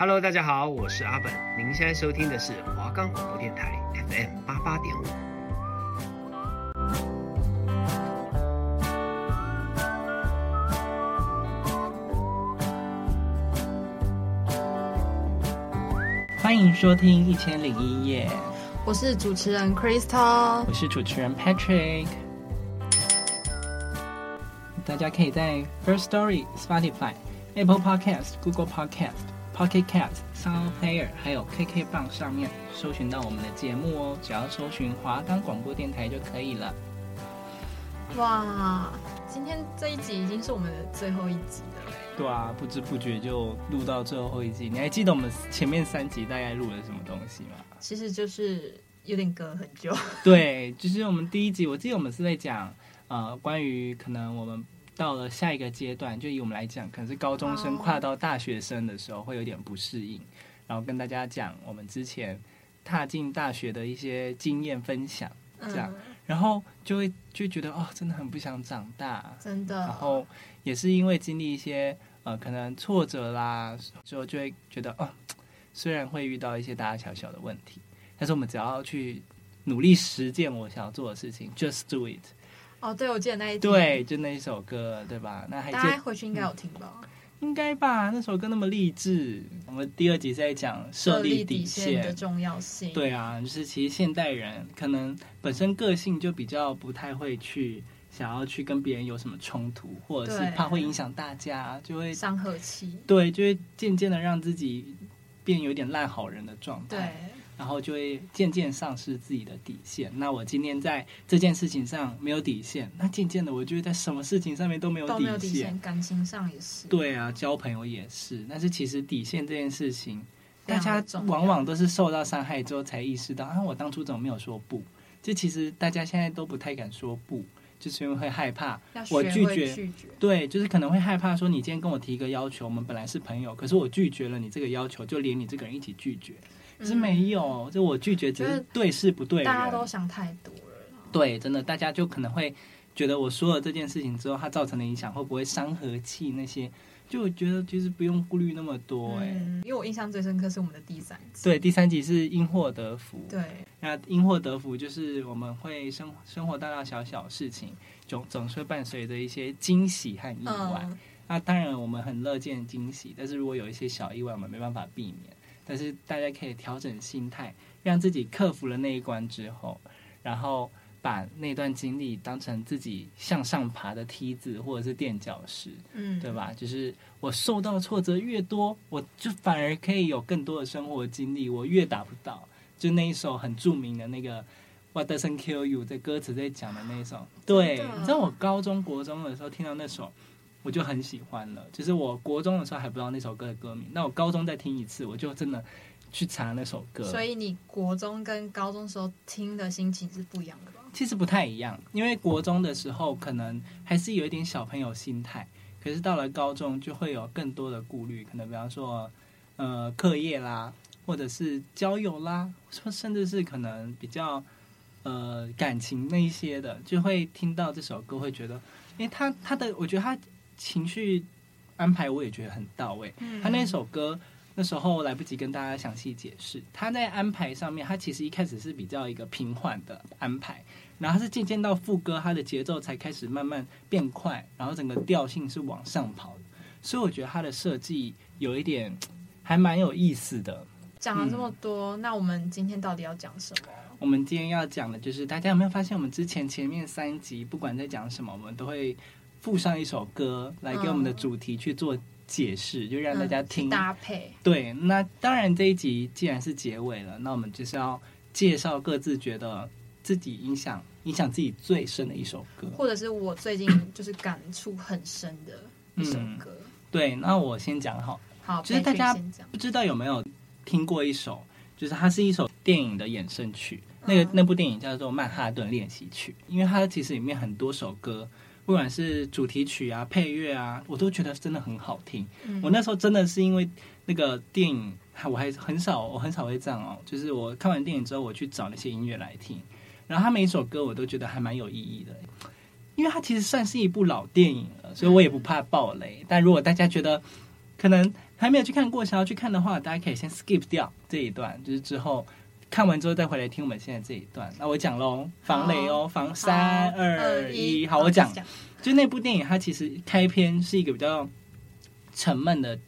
Hello，大家好，我是阿本。您现在收听的是华冈广播电台 FM 八八点五。欢迎收听一千零一夜。我是主持人 Crystal，我是主持人 Patrick。大家可以在 First Story、Spotify、Apple Podcast、Google Podcast。Pocket Cast、Sound Player 还有 KK 棒上面搜寻到我们的节目哦，只要搜寻华冈广播电台就可以了。哇，今天这一集已经是我们的最后一集了。对啊，不知不觉就录到最后一集。你还记得我们前面三集大概录了什么东西吗？其实就是有点隔很久。对，就是我们第一集，我记得我们是在讲呃关于可能我们。到了下一个阶段，就以我们来讲，可能是高中生跨到大学生的时候会有点不适应，然后跟大家讲我们之前踏进大学的一些经验分享，这样，然后就会就觉得哦，真的很不想长大，真的。然后也是因为经历一些呃可能挫折啦，之后就会觉得哦，虽然会遇到一些大大小小的问题，但是我们只要去努力实践我想要做的事情，just do it。哦，对，我记得那一对，就那一首歌，对吧？那还大家回去应该有听吧？嗯，应该吧？那首歌那么励志。我们第二集在讲设立底线，设立底线的重要性。对啊，就是其实现代人可能本身个性就比较不太会去想要去跟别人有什么冲突，或者是怕会影响大家，就会伤和气。对，就会渐渐的让自己变有点烂好人的状态。对。然后就会渐渐丧失自己的底线。那我今天在这件事情上没有底线，那渐渐的我就会在什么事情上面都没有底线。感情上也是。对啊，交朋友也是。但是其实底线这件事情，大家往往都是受到伤害之后才意识到啊，我当初怎么没有说不？就其实大家现在都不太敢说不，就是因为会害怕我拒绝。拒绝。对，就是可能会害怕说，你今天跟我提一个要求，我们本来是朋友，可是我拒绝了你这个要求，就连你这个人一起拒绝。可是没有，就我拒绝，只是对事不对人。大家都想太多了。对，真的，大家就可能会觉得我说了这件事情之后，它造成的影响会不会伤和气那些，就我觉得其实不用顾虑那么多。哎、嗯，因为我印象最深刻是我们的第三集。对，第三集是因祸得福。对，那因祸得福就是我们会生生活大大小小事情，总总是会伴随着一些惊喜和意外。嗯、那当然我们很乐见惊喜，但是如果有一些小意外，我们没办法避免。但是大家可以调整心态，让自己克服了那一关之后，然后把那段经历当成自己向上爬的梯子或者是垫脚石，嗯，对吧？就是我受到挫折越多，我就反而可以有更多的生活经历。我越达不到，就那一首很著名的那个 What Doesn't Kill You 的歌词在讲的那一首，对，你知道我高中国中的时候听到那首。我就很喜欢了，其实我国中的时候还不知道那首歌的歌名，那我高中再听一次，我就真的去查那首歌。所以你国中跟高中时候听的心情是不一样的吧？其实不太一样，因为国中的时候可能还是有一点小朋友心态，可是到了高中就会有更多的顾虑，可能比方说呃课业啦，或者是交友啦，甚至是可能比较呃感情那一些的，就会听到这首歌，会觉得，因为他他的我觉得他。情绪安排我也觉得很到位。他那首歌那时候来不及跟大家详细解释，他在安排上面，他其实一开始是比较一个平缓的安排，然后他是渐渐到副歌，他的节奏才开始慢慢变快，然后整个调性是往上跑的。所以我觉得他的设计有一点还蛮有意思的。讲了这么多，嗯，那我们今天到底要讲什么？我们今天要讲的就是，大家有没有发现，我们之前前面三集不管在讲什么，我们都会。附上一首歌来给我们的主题去做解释，嗯、就让大家听、嗯、搭配。对，那当然这一集既然是结尾了，那我们就是要介绍各自觉得自己影响影响自己最深的一首歌，或者是我最近就是感触很深的一首歌。嗯、对，那我先讲好。好，就是大家不知道有没有听过一首，就是它是一首电影的衍生曲，那个、嗯、那部电影叫做《曼哈顿练习曲》，因为它其实里面很多首歌。不管是主题曲啊、配乐啊，我都觉得真的很好听。嗯、我那时候真的是因为那个电影，我还很少，我很少会这样哦。就是我看完电影之后，我去找那些音乐来听，然后他每一首歌我都觉得还蛮有意义的，因为它其实算是一部老电影了，所以我也不怕爆雷。嗯、但如果大家觉得可能还没有去看过，想要去看的话，大家可以先 skip 掉这一段，就是之后看完之后再回来听我们现在这一段。那我讲喽，防雷哦，防三二一，好，我讲。就那部电影，它其实开篇是一个比较沉闷的、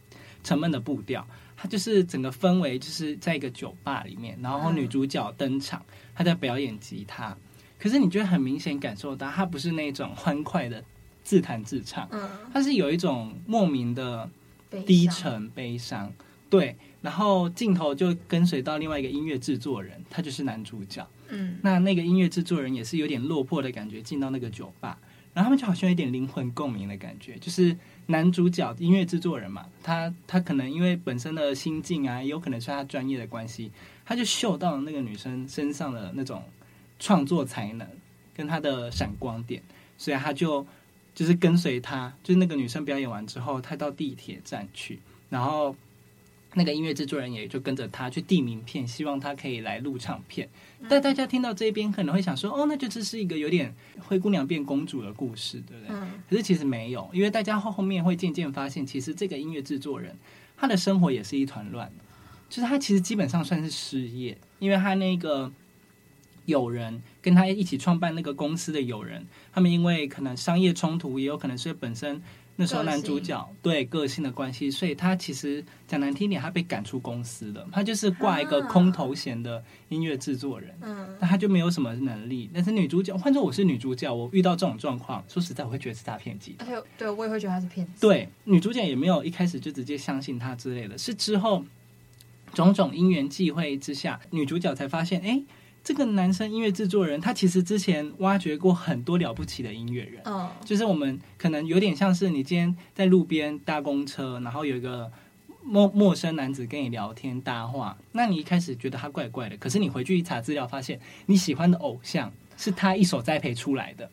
沉闷的步调。它就是整个氛围就是在一个酒吧里面，然后女主角登场，她在表演吉他。可是你就很明显感受到，她不是那种欢快的自弹自唱，嗯，她是有一种莫名的低沉悲伤。对，然后镜头就跟随到另外一个音乐制作人，他就是男主角。嗯，那那个音乐制作人也是有点落魄的感觉，进到那个酒吧。然后他们就好像有点灵魂共鸣的感觉，就是男主角音乐制作人嘛，他他可能因为本身的心境啊，也有可能是他专业的关系，他就嗅到了那个女生身上的那种创作才能跟她的闪光点，所以他就就是跟随他，就是那个女生表演完之后，他到地铁站去，然后那个音乐制作人也就跟着他去递名片，希望他可以来录唱片。但大家听到这边可能会想说，哦，那就这是一个有点灰姑娘变公主的故事，对不对？嗯。可是其实没有，因为大家后后面会渐渐发现，其实这个音乐制作人他的生活也是一团乱，就是他其实基本上算是失业，因为他那个友人跟他一起创办那个公司的友人，他们因为可能商业冲突，也有可能是本身。那时候男主角对个性的关系，所以他其实讲难听点，他被赶出公司了。他就是挂一个空头衔的音乐制作人，嗯，那他就没有什么能力。但是女主角，换作我是女主角，我遇到这种状况，说实在，我会觉得是诈骗集团。对，对我也会觉得他是骗子。对，女主角也没有一开始就直接相信他之类的，是之后种种因缘际会之下，女主角才发现，哎。这个男生音乐制作人，他其实之前挖掘过很多了不起的音乐人。嗯，就是我们可能有点像是你今天在路边搭公车，然后有一个陌陌生男子跟你聊天搭话，那你一开始觉得他怪怪的，可是你回去一查资料，发现你喜欢的偶像是他一手栽培出来的，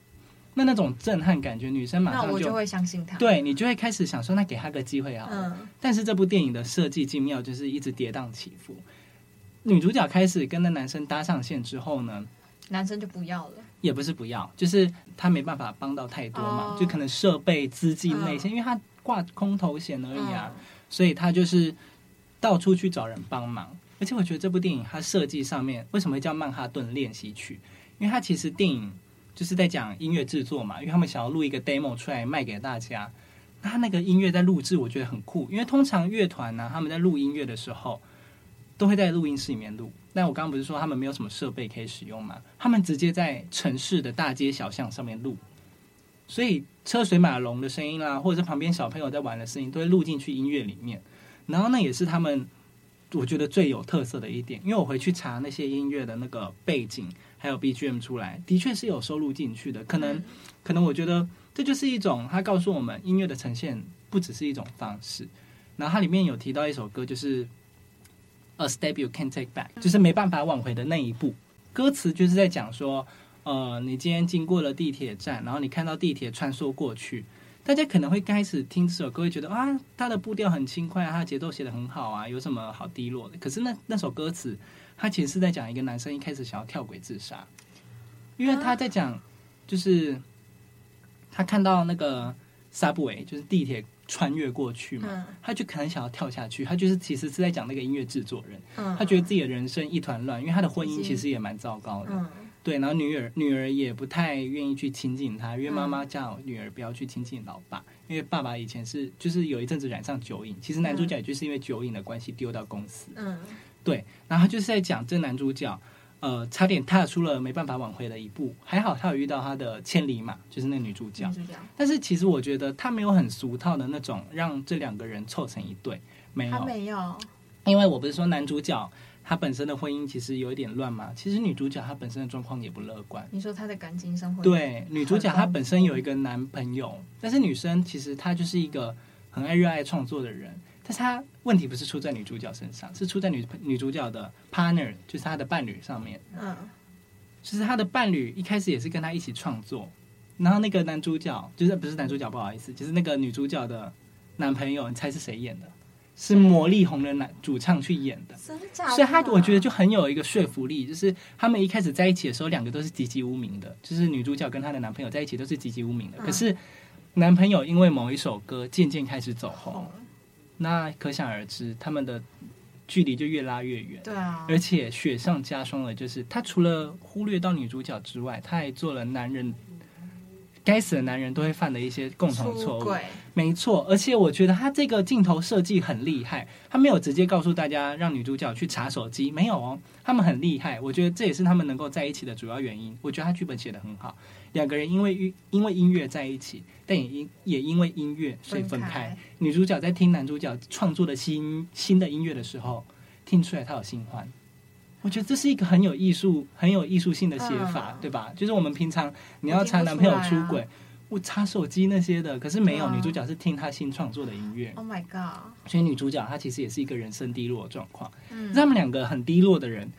那那种震撼感觉，女生马上就，那我就会相信他。对，你就会开始想说，那给他个机会啊。嗯，但是这部电影的设计精妙，就是一直跌宕起伏。女主角开始跟那男生搭上线之后呢，男生就不要了，也不是不要，就是他没办法帮到太多嘛，就可能设备、资金那些，因为他挂空头衔而已啊，所以他就是到处去找人帮忙。而且我觉得这部电影它设计上面为什么会叫《曼哈顿练习曲》？因为它其实电影就是在讲音乐制作嘛，因为他们想要录一个 demo 出来卖给大家。那他那个音乐在录制，我觉得很酷，因为通常乐团呢，他们在录音乐的时候。都会在录音室里面录，但我刚刚不是说他们没有什么设备可以使用吗？他们直接在城市的大街小巷上面录，所以车水马龙的声音啦，或者是旁边小朋友在玩的声音，都会录进去音乐里面。然后那也是他们我觉得最有特色的一点，因为我回去查那些音乐的那个背景还有 BGM 出来，的确是有收录进去的。可能可能我觉得这就是一种，他告诉我们音乐的呈现不只是一种方式。然后它里面有提到一首歌，就是。A step you can't take back，就是没办法挽回的那一步。歌词就是在讲说，呃，你今天经过了地铁站，然后你看到地铁穿梭过去，大家可能会开始听这首歌，会觉得啊，它的步调很轻快啊，它的节奏写得很好啊，有什么好低落的？可是那那首歌词，它其实是在讲一个男生一开始想要跳轨自杀，因为他在讲，就是他看到那个 subway，就是地铁。穿越过去嘛，嗯、他就可能想要跳下去。他就是其实是在讲那个音乐制作人，嗯、他觉得自己的人生一团乱，因为他的婚姻其实也蛮糟糕的。嗯、对，然后女儿女儿也不太愿意去亲近他，因为妈妈叫女儿不要去亲近老爸，因为爸爸以前是就是有一阵子染上酒瘾。其实男主角也就是因为酒瘾的关系丢到公司。嗯，对，然后他就是在讲这男主角。呃，差点踏出了没办法挽回的一步，还好他有遇到他的千里马，就是那女主角。主角。但是其实我觉得他没有很俗套的那种让这两个人凑成一对，没有。他没有，因为我不是说男主角他本身的婚姻其实有一点乱嘛，其实女主角她本身的状况也不乐观。你说她的感情生活？对，女主角她本身有一个男朋友，但是女生其实她就是一个很爱热爱创作的人。但是他问题不是出在女主角身上，是出在女女主角的 partner，就是她的伴侣上面。嗯，就是她的伴侣一开始也是跟她一起创作，然后那个男主角就是不是男主角，不好意思，就是那个女主角的男朋友，你猜是谁演的？是魔力红的男主唱去演的。真的假的？所以他我觉得就很有一个说服力，就是他们一开始在一起的时候，两个都是籍籍无名的，就是女主角跟她的男朋友在一起都是籍籍无名的。可是男朋友因为某一首歌渐渐开始走红。那可想而知，他们的距离就越拉越远。对啊，而且雪上加霜的就是，他除了忽略到女主角之外，他还做了男人。该死的男人都会犯的一些共同错误，没错。而且我觉得他这个镜头设计很厉害，他没有直接告诉大家让女主角去查手机，没有哦。他们很厉害，我觉得这也是他们能够在一起的主要原因。我觉得他剧本写的很好，两个人因为音因为音乐在一起，但也因也因为音乐所以分开。分开。女主角在听男主角创作的新新的音乐的时候，听出来他有新欢。我觉得这是一个很有艺术、很有艺术性的写法，嗯、对吧？就是我们平常你要查男朋友出轨，我查、啊、手机那些的，可是没有、嗯、女主角是听她新创作的音乐。Oh my god！所以女主角她其实也是一个人生低落的状况。嗯，他们两个很低落的人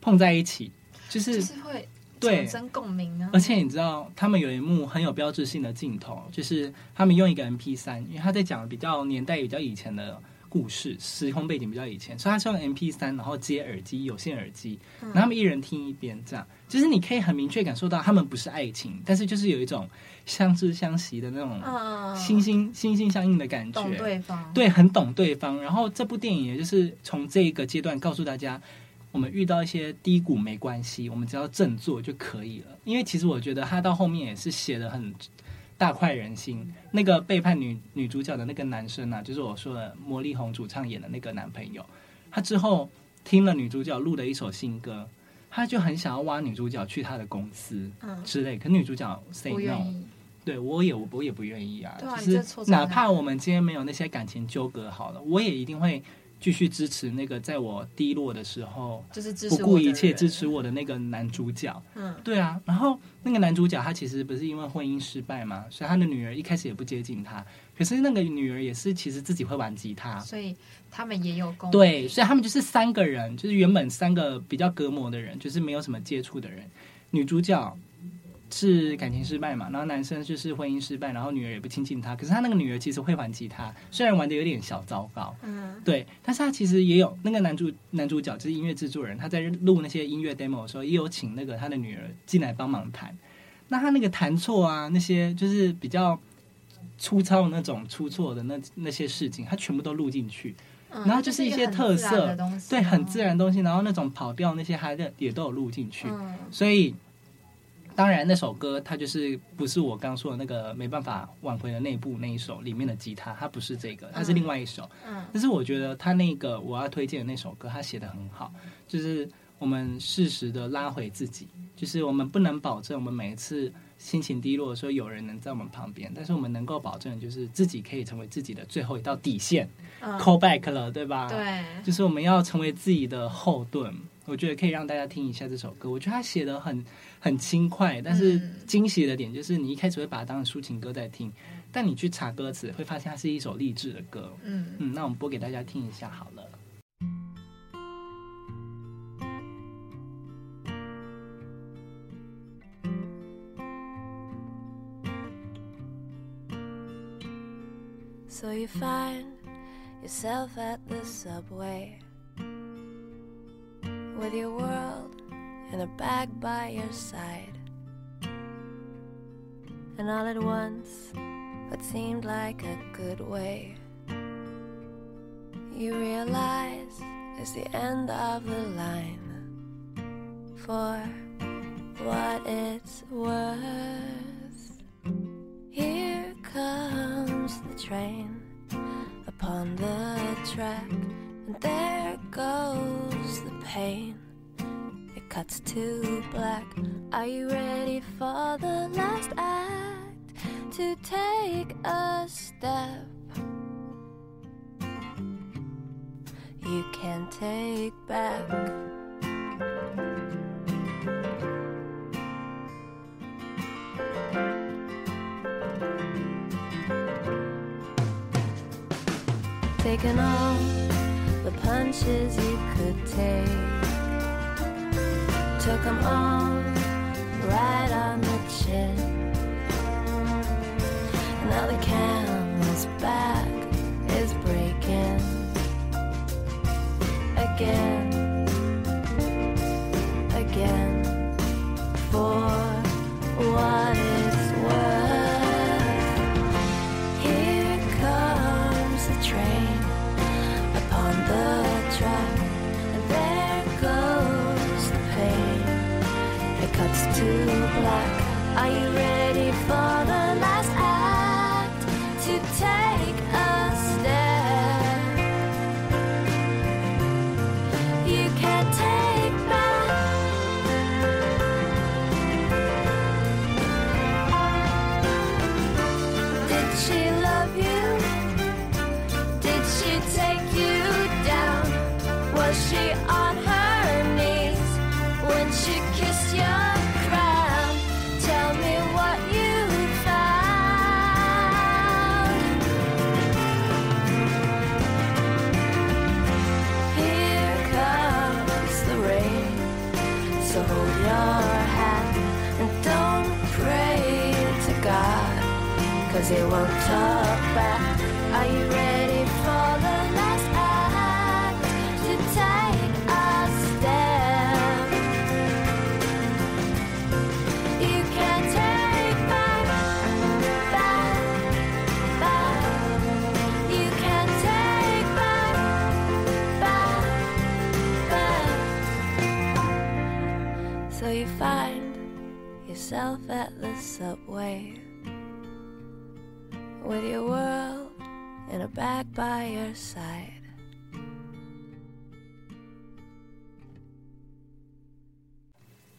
碰在一起，就是就是会产生共鸣啊。而且你知道，他们有一幕很有标志性的镜头，就是他们用一个 MP 三，因为他在讲比较年代比较以前的。故事时空背景比较以前，所以他是用 MP 三，然后接耳机有线耳机，然后他们一人听一边，这样，就是你可以很明确感受到他们不是爱情，但是就是有一种相知相惜的那种心心心心相印的感觉，懂对方，对，很懂对方。然后这部电影也就是从这个阶段告诉大家，我们遇到一些低谷没关系，我们只要振作就可以了。因为其实我觉得他到后面也是写的很。大快人心，那个背叛女女主角的那个男生啊，就是我说的魔力红主唱演的那个男朋友。他之后听了女主角录的一首新歌，他就很想要挖女主角去他的公司之类。可女主角 say no，对我也我也不愿意啊。就是哪怕我们今天没有那些感情纠葛好了，我也一定会。继续支持那个在我低落的时候，就是不顾一切支持我的那个男主角。嗯，对啊。然后那个男主角他其实不是因为婚姻失败嘛，所以他的女儿一开始也不接近他。可是那个女儿也是其实自己会玩吉他，所以他们也有共。对，所以他们就是三个人，就是原本三个比较隔膜的人，就是没有什么接触的人。女主角。是感情失败嘛，然后男生就是婚姻失败，然后女儿也不亲近他。可是他那个女儿其实会玩吉他，虽然玩的有点小糟糕，嗯，对，但是他其实也有那个男主男主角就是音乐制作人，他在录那些音乐 demo 的时候，也有请那个他的女儿进来帮忙弹。那他那个弹错啊，那些就是比较粗糙的那种出错的那那些事情，他全部都录进去。嗯，然后就是一些特色，对，很自然的东西，然后那种跑调那些还也都有录进去，嗯，所以。当然，那首歌它就是不是我刚说的那个没办法挽回的那部那一首里面的吉他，它不是这个，它是另外一首。嗯，但是我觉得他那个我要推荐的那首歌，他写的很好，就是我们适时的拉回自己，就是我们不能保证我们每一次心情低落的时候有人能在我们旁边，但是我们能够保证就是自己可以成为自己的最后一道底线，嗯，call back 了，对吧？对，就是我们要成为自己的后盾。我觉得可以让大家听一下这首歌，我觉得他写的很很轻快，但是惊喜的点就是你一开始会把它当成抒情歌在听，但你去查歌词会发现它是一首励志的歌。嗯嗯，那我们播给大家听一下好了。So you find yourself at the subway. With your world in a bag by your side. And all at once, what seemed like a good way, you realize it's the end of the line. For what it's worth, here comes the train upon the track, and there goes the pain. Cuts to black. Are you ready for the last act? To take a step you can take back. Taking all the punches you could take took them all right on the chin. Now the camel's back is breaking again, again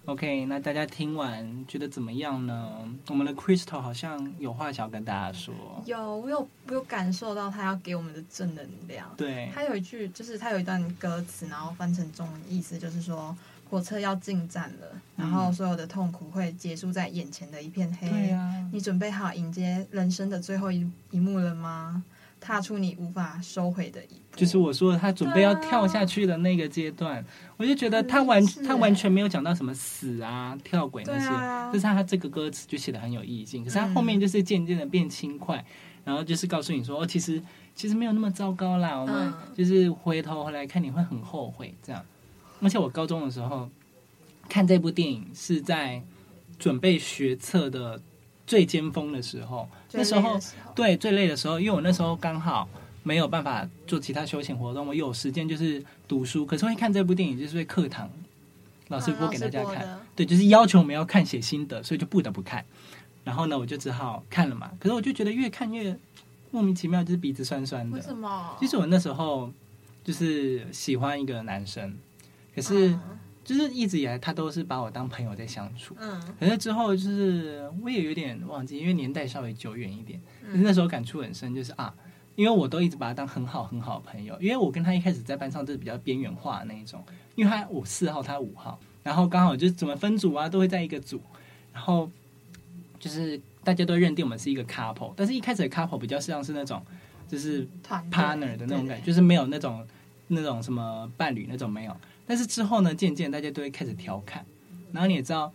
OK，那大家听完觉得怎么样呢？我们的 Crystal 好像有话想要跟大家说。有，我有，我有感受到他要给我们的正能量。对，他有一句，就是他有一段歌词，然后翻成中文意思就是说，火车要进站了，然后所有的痛苦会结束在眼前的一片黑。对啊，你准备好迎接人生的最后一一幕了吗？踏出你无法收回的一步，就是我说他准备要跳下去的那个阶段，啊、我就觉得他完他完全没有讲到什么死啊、跳轨那些，啊、就是他这个歌词就写的很有意境。可是他后面就是渐渐的变轻快，嗯、然后就是告诉你说，哦，其实其实没有那么糟糕啦。我们就是回头回来看，你会很后悔这样。而且我高中的时候看这部电影是在准备学测的。最尖峰的时候，那时候对最累的时候，因为我那时候刚好没有办法做其他休闲活动，我有时间就是读书。可是会看这部电影，就是会课堂老师播给大家看，对，就是要求我们要看写心得，所以就不得不看。然后呢，我就只好看了嘛。可是我就觉得越看越莫名其妙，就是鼻子酸酸的。为什么？其实我那时候就是喜欢一个男生，可是。就是一直以来，他都是把我当朋友在相处。嗯，可是之后就是我也有点忘记，因为年代稍微久远一点。嗯，那时候感触很深，就是啊，因为我都一直把他当很好很好的朋友，因为我跟他一开始在班上都是比较边缘化的那一种，因为他我四号，他五号，然后刚好就是怎么分组啊，都会在一个组，然后就是大家都认定我们是一个 couple，但是一开始的 couple 比较像是那种就是 partner 的那种感觉，就是没有那种那种什么伴侣那种没有。但是之后呢，渐渐大家都会开始调侃，然后你也知道，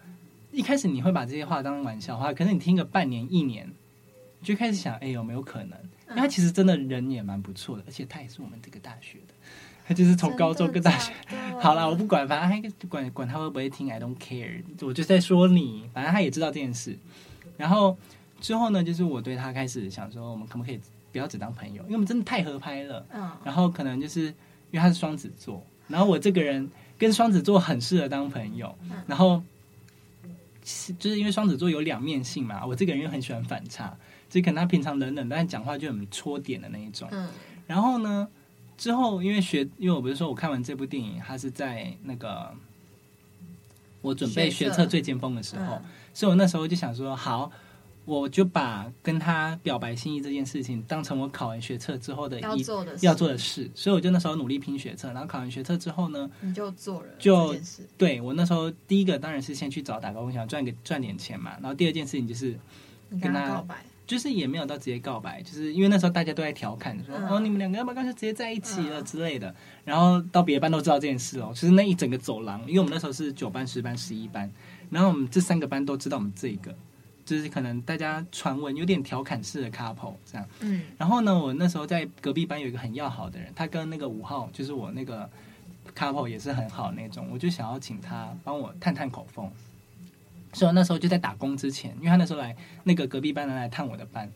一开始你会把这些话当玩笑话，可是你听个半年一年，你就开始想，哎，有没有可能？因为他其实真的人也蛮不错的，而且他也是我们这个大学的，他就是从高中跟大学。好了，我不管，反正他管管他会不会听，I don't care，我就在说你，反正他也知道这件事。然后之后呢，就是我对他开始想说，我们可不可以不要只当朋友？因为我们真的太合拍了。嗯。然后可能就是因为他是双子座。然后我这个人跟双子座很适合当朋友，然后就是因为双子座有两面性嘛，我这个人又很喜欢反差，就可能他平常冷冷，但讲话就很戳点的那一种。然后呢，之后因为学，因为我不是说我看完这部电影，他是在那个我准备学测最尖峰的时候，所以我那时候就想说好。我就把跟他表白心意这件事情当成我考完学测之后的一要做的要做的事，所以我就那时候努力拼学测，然后考完学测之后呢，你就做了就对我那时候第一个当然是先去找打工，想赚个赚点钱嘛，然后第二件事情就是跟他告白，就是也没有到直接告白，就是因为那时候大家都在调侃说、嗯、哦你们两个要不要干脆直接在一起了之类的，然后到别的班都知道这件事哦，其实那一整个走廊，因为我们那时候是九班、十班、十一班，然后我们这三个班都知道我们这一个。就是可能大家传闻有点调侃式的 couple 这样，嗯，然后呢，我那时候在隔壁班有一个很要好的人，他跟那个五号，就是我那个 couple 也是很好那种，我就想要请他帮我探探口风，所以我那时候就在打工之前，因为他那时候来那个隔壁班的来探我的班，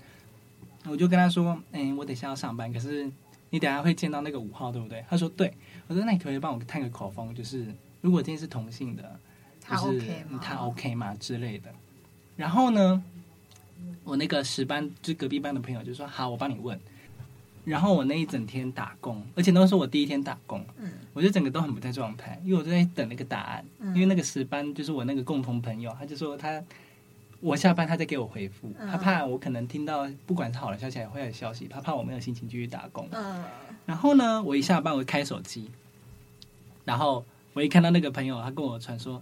我就跟他说，嗯，我等下要上班，可是你等下会见到那个五号，对不对？他说对，我说那你可以帮我探个口风，就是如果今天是同性的，就是他 OK 吗之类的。然后呢，我那个十班就隔壁班的朋友就说：“好，我帮你问。”然后我那一整天打工，而且都是我第一天打工，嗯，我就整个都很不在状态，因为我就在等那个答案。嗯，因为那个十班就是我那个共同朋友，他就说他我下班他再给我回复，他怕我可能听到不管是好的消息还是坏的消息，他怕我没有心情继续打工。嗯，然后呢，我一下班我就开手机，然后我一看到那个朋友，他跟我传说。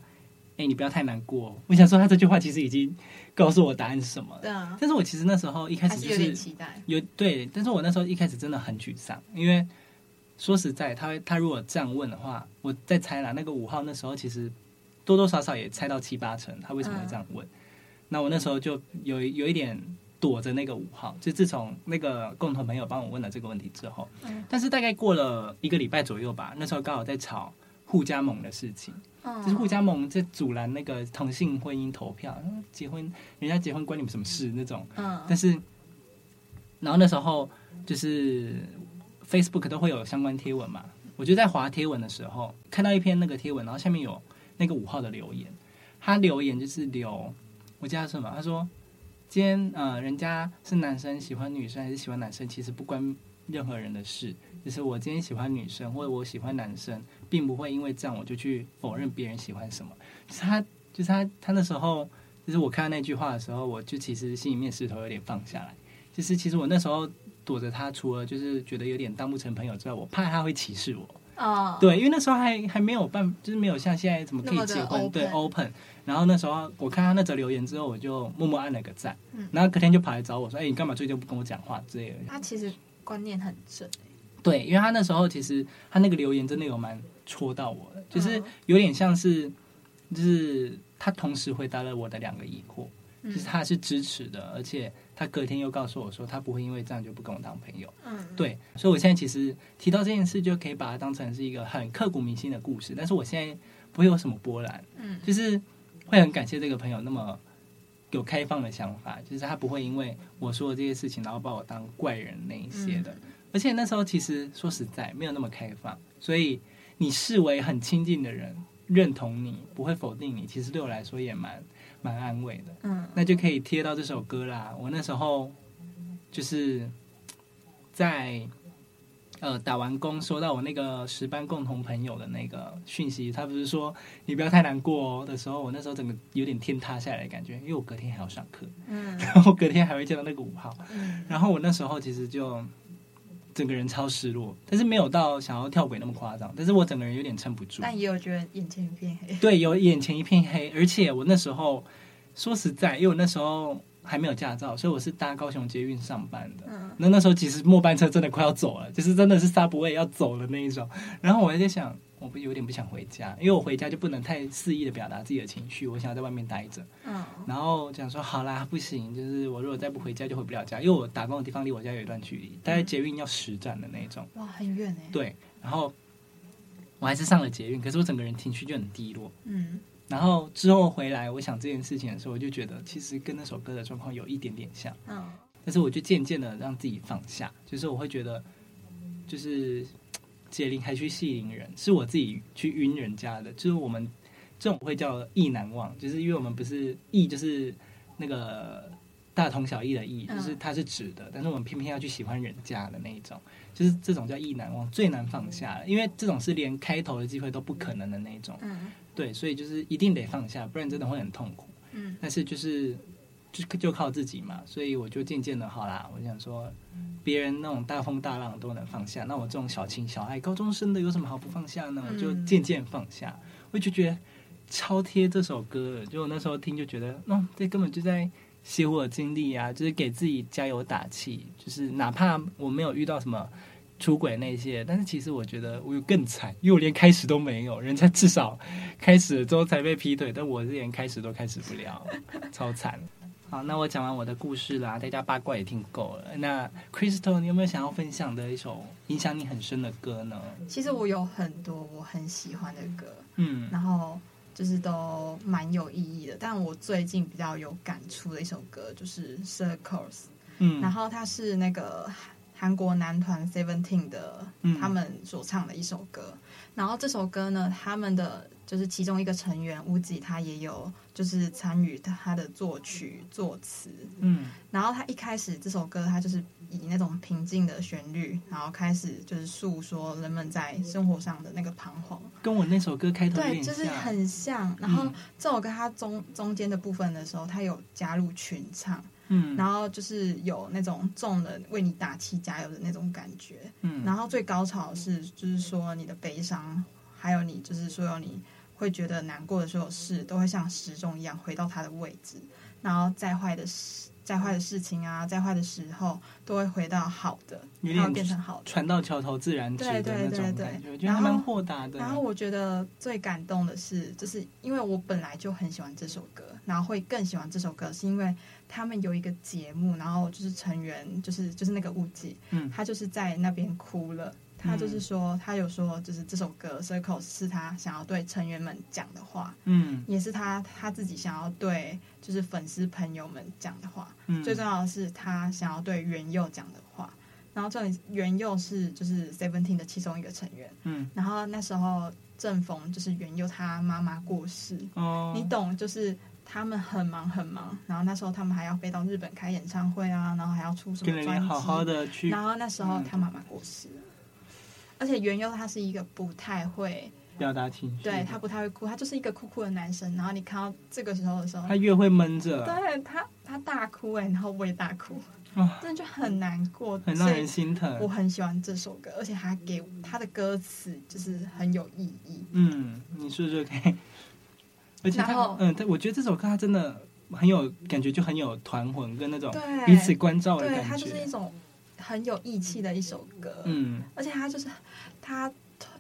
哎、欸，你不要太难过。我想说，他这句话其实已经告诉我答案是什么。对啊。但是我其实那时候一开始就是，是有点期待。有对，但是我那时候一开始真的很沮丧，因为说实在，他他如果这样问的话，我在猜啦。那个五号那时候其实多多少少也猜到七八成，他为什么会这样问。嗯、那我那时候就有有一点躲着那个五号，就自从那个共同朋友帮我问了这个问题之后，嗯、但是大概过了一个礼拜左右吧，那时候刚好在吵互加盟的事情，嗯、就是互加盟在阻拦那个同性婚姻投票，结婚人家结婚关你们什么事那种，嗯，但是然后那时候就是 Facebook 都会有相关贴文嘛。我就在滑贴文的时候看到一篇那个贴文，然后下面有那个五号的留言，他留言就是留我叫他什么？他说今天呃，人家是男生喜欢女生还是喜欢男生，其实不关任何人的事。就是我今天喜欢女生或者我喜欢男生，并不会因为这样我就去否认别人喜欢什么。就是他就是他他那时候就是我看到那句话的时候，我就其实心里面石头有点放下来。就是其实我那时候。躲着他，除了就是觉得有点当不成朋友之外，我怕他会歧视我。哦，oh. 对，因为那时候还还没有办，就是没有像现在怎么可以结婚，open. 对，open。然后那时候我看他那则留言之后，我就默默按了个赞。嗯，然后隔天就跑来找我说：“哎、欸，你干嘛最近不跟我讲话？”之类的。他其实观念很正。对，因为他那时候其实他那个留言真的有蛮戳到我的，就是有点像是，就是他同时回答了我的两个疑惑。就是他是支持的，而且他隔天又告诉我说，他不会因为这样就不跟我当朋友。嗯，对，所以我现在其实提到这件事，就可以把它当成是一个很刻骨铭心的故事。但是我现在不会有什么波澜，嗯，就是会很感谢这个朋友那么有开放的想法，就是他不会因为我说的这些事情，然后把我当怪人那一些的。而且那时候其实说实在没有那么开放，所以你视为很亲近的人认同你，不会否定你，其实对我来说也蛮。蛮安慰的，嗯，那就可以贴到这首歌啦。我那时候就是在呃打完工收到我那个十班共同朋友的那个讯息，他不是说你不要太难过哦的时候，我那时候整个有点天塌下来的感觉，因为我隔天还要上课，嗯，然后隔天还会见到那个五号，嗯，然后我那时候其实就。整个人超失落，但是没有到想要跳轨那么夸张，但是我整个人有点撑不住。但也有觉得眼前一片黑。对，有眼前一片黑，而且我那时候说实在，因为我那时候还没有驾照，所以我是搭高雄捷运上班的。嗯。那那时候其实末班车真的快要走了，就是真的是刹不位要走了那一种。然后我还在想。我不有点不想回家，因为我回家就不能太肆意的表达自己的情绪，我想要在外面待着。嗯，然后讲说好啦，不行，就是我如果再不回家就回不了家，因为我打工的地方离我家有一段距离，大概捷运要十站的那种。哇，很远哎。对，然后我还是上了捷运，可是我整个人情绪就很低落。嗯，然后之后回来，我想这件事情的时候，我就觉得其实跟那首歌的状况有一点点像。嗯，但是我就渐渐的让自己放下，就是我会觉得，就是。解铃还须系铃人，是我自己去晕人家的。就是我们这种会叫意难忘，就是因为我们不是意，就是那个大同小异的意，就是它是指的，但是我们偏偏要去喜欢人家的那一种，就是这种叫意难忘，最难放下，因为这种是连开头的机会都不可能的那一种。对，所以就是一定得放下，不然真的会很痛苦。嗯但是就是。就就靠自己嘛，所以我就渐渐的好啦。我想说，别人那种大风大浪都能放下，那我这种小情小爱、高中生的有什么好不放下呢？我就渐渐放下。我就觉得超贴这首歌，就我那时候听就觉得，嗯，这根本就在写我的经历啊，就是给自己加油打气。就是哪怕我没有遇到什么出轨那些，但是其实我觉得我有更惨，因为我连开始都没有，人家至少开始了之后才被劈腿，但我是连开始都开始不了，超惨。好，那我讲完我的故事啦，大家八卦也听够了。那 Crystal，你有没有想要分享的一首影响你很深的歌呢？其实我有很多我很喜欢的歌，嗯，然后就是都蛮有意义的。但我最近比较有感触的一首歌就是 Circles，嗯，然后它是那个韩国男团 Seventeen 的他们所唱的一首歌。嗯，然后这首歌呢，他们的。就是其中一个成员乌吉，他也有就是参与他的作曲作词，嗯，然后他一开始这首歌，他就是以那种平静的旋律，然后开始就是诉说人们在生活上的那个彷徨，跟我那首歌开头对，就是很像。然后这首歌它中中间的部分的时候，他有加入群唱，嗯，然后就是有那种众人为你打气加油的那种感觉，嗯，然后最高潮是就是说你的悲伤，还有你就是所有你。会觉得难过的所有事都会像时钟一样回到它的位置，然后再坏的事，再坏的事情啊，再坏的时候，都会回到好的，然后变成好的，船到桥头自然直的那种感觉。对对对对，我觉得蛮豁达的。然后我觉得最感动的是，就是因为我本来就很喜欢这首歌，然后会更喜欢这首歌，是因为他们有一个节目，然后就是成员就是就是那个雾季，嗯，他就是在那边哭了。他就是说，他有说，就是这首歌《Circles》是他想要对成员们讲的话，嗯，也是他他自己想要对就是粉丝朋友们讲的话。嗯，最重要的是他想要对元佑讲的话。然后这里元佑是就是 Seventeen 的其中一个成员，嗯，然后那时候正逢就是元佑他妈妈过世，哦，你懂，就是他们很忙很忙，然后那时候他们还要飞到日本开演唱会啊，然后还要出什么专辑，好好的去，然后那时候他妈妈过世了。而且元佑他是一个不太会表达情绪，对他不太会哭，他就是一个哭哭的男生。然后你看到这个时候的时候，他越会闷着，对他他大哭哎，然后我也大哭，哦、真的就很难过，很让人心疼。我很喜欢这首歌，而且他给他的歌词就是很有意义。嗯，你说说看。而且他嗯，对，我觉得这首歌他真的很有感觉，就很有团魂跟那种彼此关照的感觉。对，他就是一种。很有义气的一首歌，嗯，而且他就是他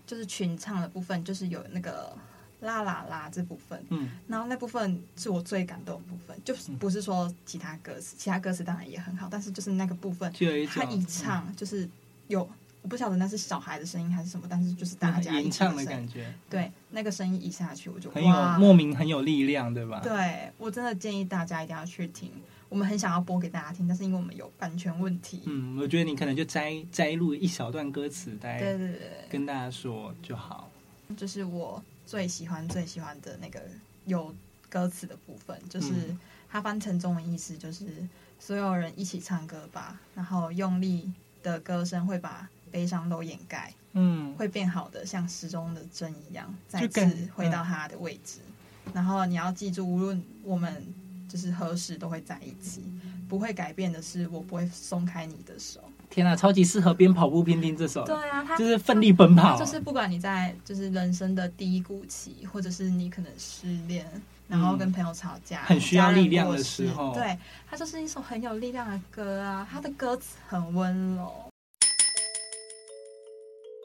就是群唱的部分，就是有那个啦啦啦这部分，嗯，然后那部分是我最感动的部分，就是不是说其他歌词，其他歌词当然也很好，但是就是那个部分，他一唱就是有，我不晓得那是小孩的声音还是什么，但是就是大家吟唱的感觉，对，那个声音一下去，我就很有莫名很有力量，对吧？对，我真的建议大家一定要去听。我们很想要播给大家听，但是因为我们有版权问题。嗯，我觉得你可能就摘摘录一小段歌词，来对对对，跟大家说就好。就是我最喜欢最喜欢的那个有歌词的部分，就是它翻成中文意思就是所有人一起唱歌吧，然后用力的歌声会把悲伤都掩盖，嗯，会变好的，像时钟的针一样，再次回到它的位置。嗯、然后你要记住，无论我们。就是何时都会在一起，不会改变的是，我不会松开你的手。天啊，超级适合边跑步边听这首。对啊，他就是奋力奔跑。就是不管你在就是人生的低谷期，或者是你可能失恋，然后跟朋友吵架，很需要力量的时候，对，它就是一首很有力量的歌啊。它的歌词很温柔。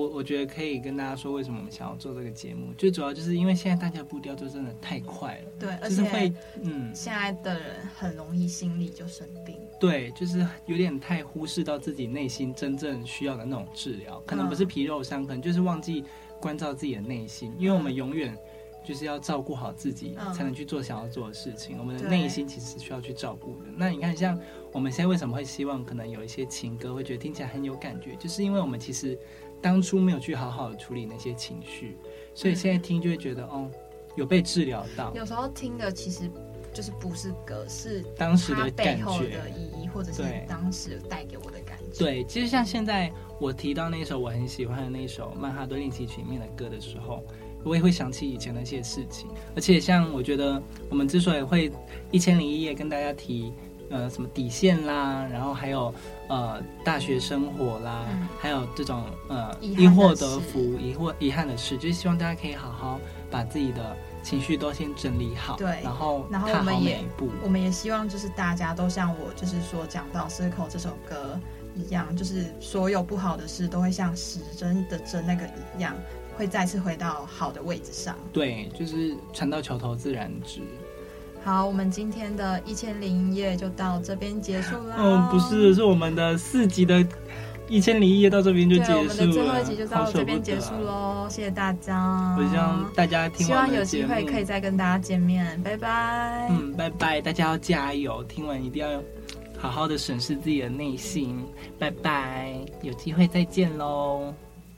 我我觉得可以跟大家说，为什么我们想要做这个节目，最主要就是因为现在大家步调就真的太快了，对，而且会，嗯，现在的人很容易心理就生病，对，就是有点太忽视到自己内心真正需要的那种治疗，可能不是皮肉伤，可能就是忘记关照自己的内心，因为我们永远就是要照顾好自己，才能去做想要做的事情，我们的内心其实是需要去照顾的。那你看，像我们现在为什么会希望可能有一些情歌会觉得听起来很有感觉，就是因为我们其实。当初没有去好好的处理那些情绪，所以现在听就会觉得哦，有被治疗到。有时候听的其实就是不是歌，是当时的感觉的意义，或者是当时带给我的感觉。对，其实像现在我提到那首我很喜欢的那首《曼哈顿练习曲》里面的歌的时候，我也会想起以前那些事情。而且像我觉得我们之所以会一千零一夜跟大家提。呃，什么底线啦，然后还有呃，大学生活啦，嗯、还有这种呃，因祸得福，遗祸遗憾的事，就是希望大家可以好好把自己的情绪都先整理好，对，然后然后我们也我们也希望就是大家都像我就是说讲到《Circle》这首歌一样，就是所有不好的事都会像时针的针那个一样，会再次回到好的位置上。对，就是船到桥头自然直。好，我们今天的一千零一夜就到这边结束啦。哦，不是，是我们的四集的一千零一夜到这边就结束了。我们的最后一集就到这边结束喽，谢谢大家。我希望大家听完，希望有机会可以再跟大家见面，拜拜。嗯，拜拜，大家要加油，听完一定要好好的审视自己的内心，拜拜，有机会再见喽。